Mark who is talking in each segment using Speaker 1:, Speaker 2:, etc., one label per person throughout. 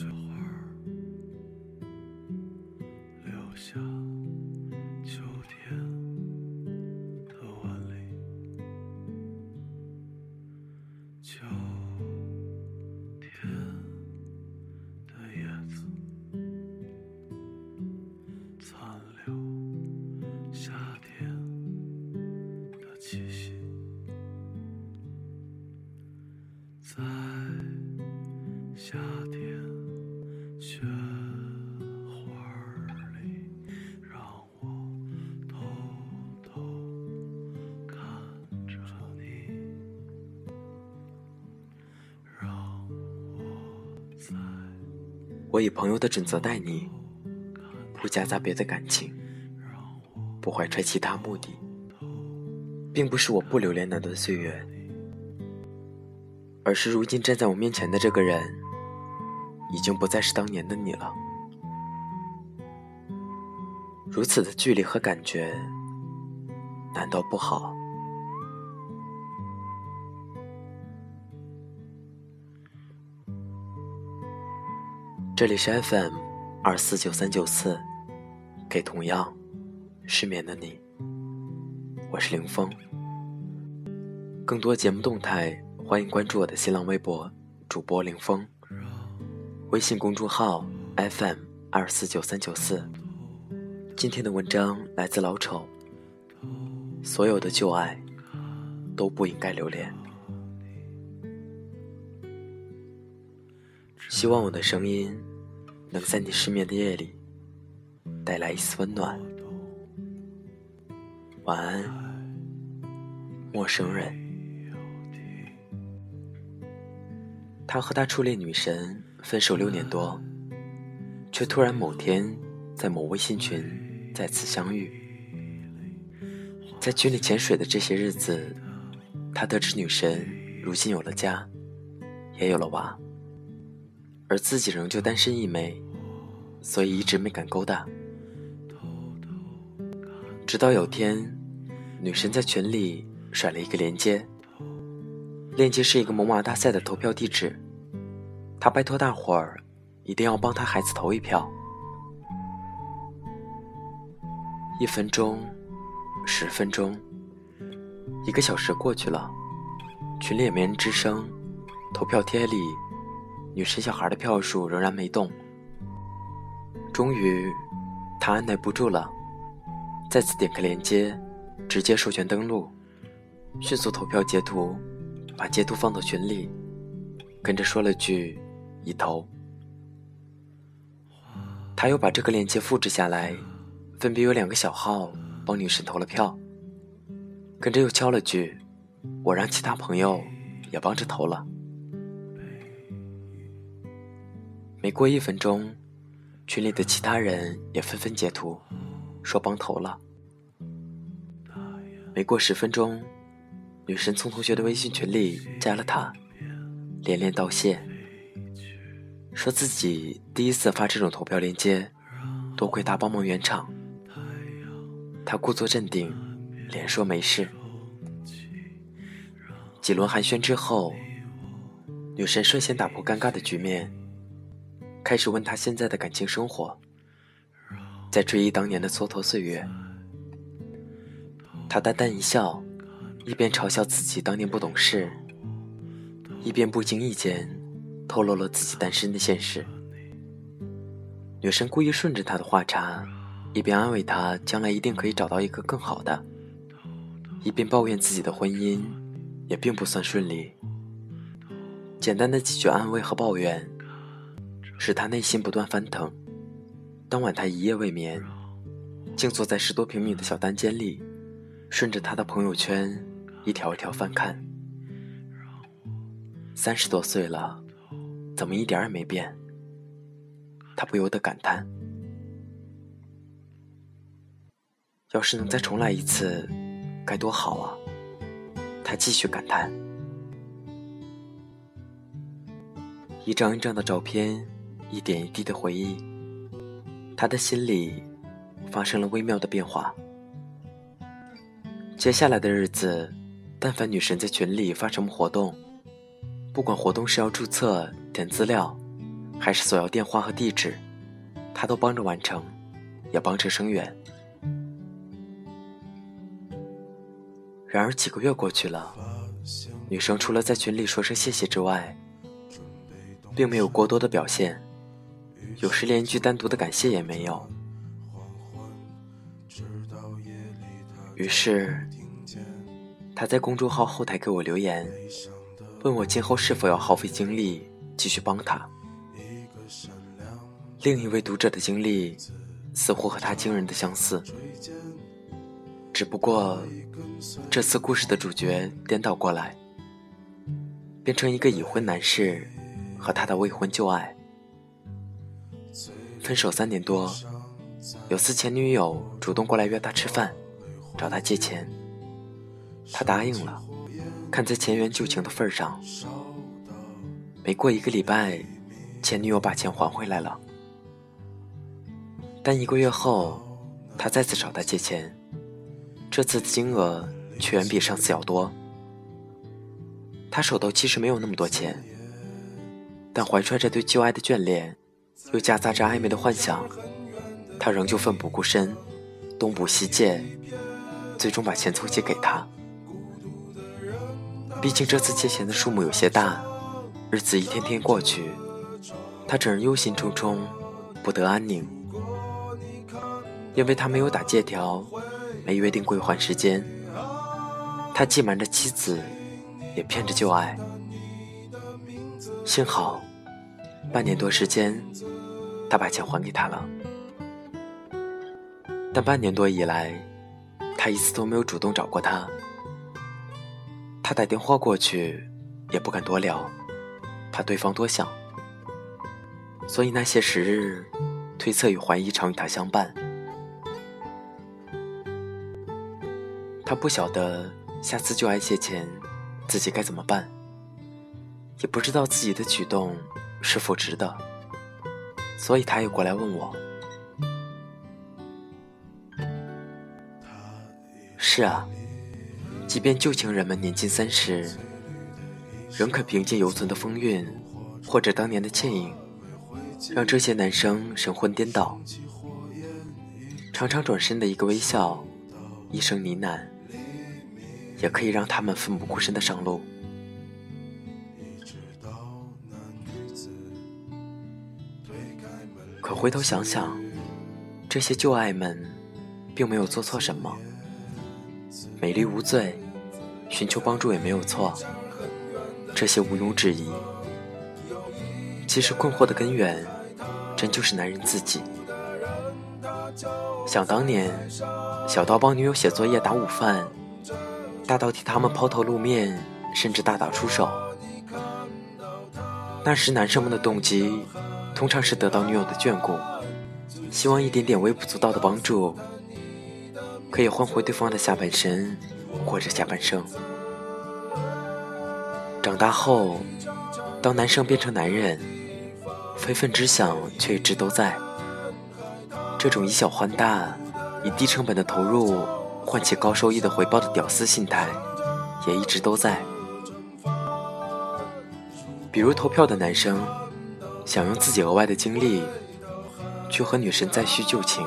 Speaker 1: 雪花留下。我
Speaker 2: 以朋友的准则待你，不夹杂别的感情，不怀揣其他目的，并不是我不留恋那段岁月，而是如今站在我面前的这个人，已经不再是当年的你了。如此的距离和感觉，难道不好？这里是 FM 二四九三九四，给同样失眠的你，我是凌风。更多节目动态，欢迎关注我的新浪微博主播凌风，微信公众号 FM 二四九三九四。今天的文章来自老丑，所有的旧爱都不应该留恋。希望我的声音能在你失眠的夜里带来一丝温暖。晚安，陌生人。他和他初恋女神分手六年多，却突然某天在某微信群再次相遇。在群里潜水的这些日子，他得知女神如今有了家，也有了娃。而自己仍旧单身一枚，所以一直没敢勾搭。直到有天，女神在群里甩了一个链接，链接是一个萌娃大赛的投票地址，她拜托大伙儿一定要帮她孩子投一票。一分钟，十分钟，一个小时过去了，群里也没人吱声，投票贴里。女神小孩的票数仍然没动。终于，他按耐不住了，再次点开链接，直接授权登录，迅速投票截图，把截图放到群里，跟着说了句“已投”。他又把这个链接复制下来，分别有两个小号帮女神投了票，跟着又敲了句“我让其他朋友也帮着投了”。没过一分钟，群里的其他人也纷纷截图，说帮投了。没过十分钟，女神从同学的微信群里加了他，连连道谢，说自己第一次发这种投票链接，多亏他帮忙圆场。他故作镇定，连说没事。几轮寒暄之后，女神率先打破尴尬的局面。开始问他现在的感情生活，在追忆当年的蹉跎岁月。他淡淡一笑，一边嘲笑自己当年不懂事，一边不经意间透露了自己单身的现实。女神故意顺着他的话茬，一边安慰他将来一定可以找到一个更好的，一边抱怨自己的婚姻也并不算顺利。简单的几句安慰和抱怨。使他内心不断翻腾。当晚，他一夜未眠，静坐在十多平米的小单间里，顺着他的朋友圈一条一条翻看。三十多岁了，怎么一点也没变？他不由得感叹：要是能再重来一次，该多好啊！他继续感叹。一张一张的照片。一点一滴的回忆，他的心里发生了微妙的变化。接下来的日子，但凡女神在群里发什么活动，不管活动是要注册、填资料，还是索要电话和地址，他都帮着完成，也帮着声援。然而几个月过去了，女生除了在群里说声谢谢之外，并没有过多的表现，有时连一句单独的感谢也没有。于是，他在公众号后台给我留言，问我今后是否要耗费精力继续帮他。另一位读者的经历似乎和他惊人的相似，只不过。这次故事的主角颠倒过来，变成一个已婚男士和他的未婚旧爱。分手三年多，有次前女友主动过来约他吃饭，找他借钱，他答应了。看在前缘旧情的份上，没过一个礼拜，前女友把钱还回来了。但一个月后，他再次找他借钱。这次的金额却远比上次要多。他手头其实没有那么多钱，但怀揣着对旧爱的眷恋，又夹杂着暧昧的幻想，他仍旧奋不顾身，东补西借，最终把钱凑齐给他。毕竟这次借钱的数目有些大，日子一天天过去，他整日忧心忡忡，不得安宁，因为他没有打借条。没约定归还时间，他既瞒着妻子，也骗着旧爱。幸好，半年多时间，他把钱还给他了。但半年多以来，他一次都没有主动找过他。他打电话过去，也不敢多聊，怕对方多想。所以那些时日，推测与怀疑常与他相伴。他不晓得下次就爱借钱，自己该怎么办，也不知道自己的举动是否值得，所以他又过来问我。是啊，即便旧情人们年近三十，仍可凭借犹存的风韵，或者当年的倩影，让这些男生神魂颠倒。常常转身的一个微笑，一声呢喃。也可以让他们奋不顾身的上路。可回头想想，这些旧爱们并没有做错什么，美丽无罪，寻求帮助也没有错，这些毋庸置疑。其实困惑的根源，真就是男人自己。想当年，小刀帮女友写作业、打午饭。大到替他们抛头露面，甚至大打出手。那时男生们的动机，通常是得到女友的眷顾，希望一点点微不足道的帮助，可以换回对方的下半身或者下半生。长大后，当男生变成男人，非分之想却一直都在。这种以小换大，以低成本的投入。换取高收益的回报的屌丝心态，也一直都在。比如投票的男生，想用自己额外的精力，去和女神再续旧情；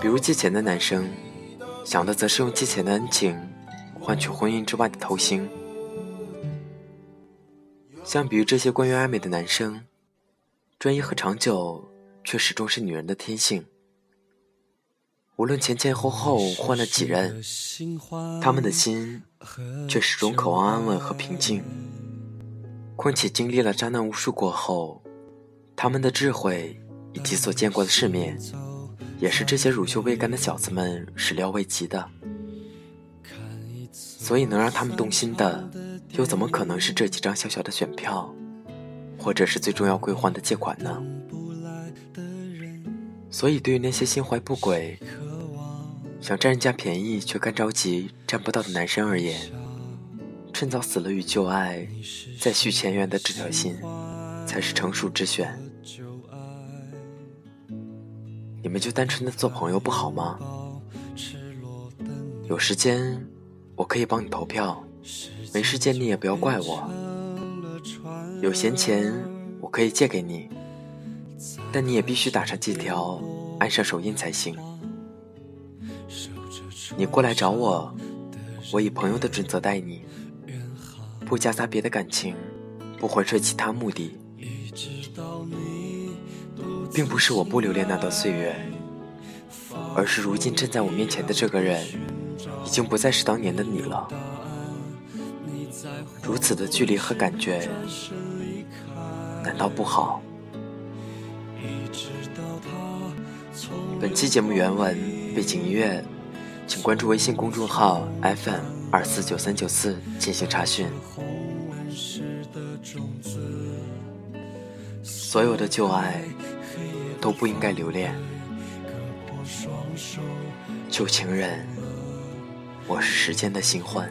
Speaker 2: 比如借钱的男生，想的则是用借钱的恩情，换取婚姻之外的偷腥。相比于这些关于暧昧的男生，专一和长久，却始终是女人的天性。无论前前后后换了几任，他们的心却始终渴望安稳和平静。况且经历了渣男无数过后，他们的智慧以及所见过的世面，也是这些乳臭未干的小子们始料未及的。所以能让他们动心的，又怎么可能是这几张小小的选票，或者是最重要归还的借款呢？所以对于那些心怀不轨，想占人家便宜却干着急占不到的男生而言，趁早死了与旧爱再续前缘的这条心，才是成熟之选。你们就单纯的做朋友不好吗？有时间我可以帮你投票，没时间你也不要怪我。有闲钱我可以借给你，但你也必须打上借条，按上手印才行。你过来找我，我以朋友的准则待你，不夹杂别的感情，不怀揣其他目的，并不是我不留恋那段岁月，而是如今站在我面前的这个人，已经不再是当年的你了。如此的距离和感觉，难道不好？本期节目原文、背景音乐，请关注微信公众号 FM 二四九三九四进行查询。所有的旧爱都不应该留恋，旧情人，我是时间的新欢。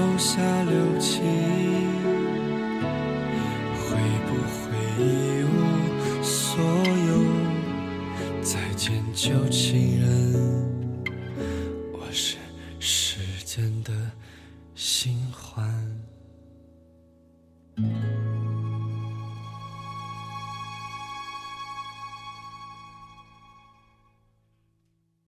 Speaker 1: 手下留情？会不会一无所有？再见，旧情人。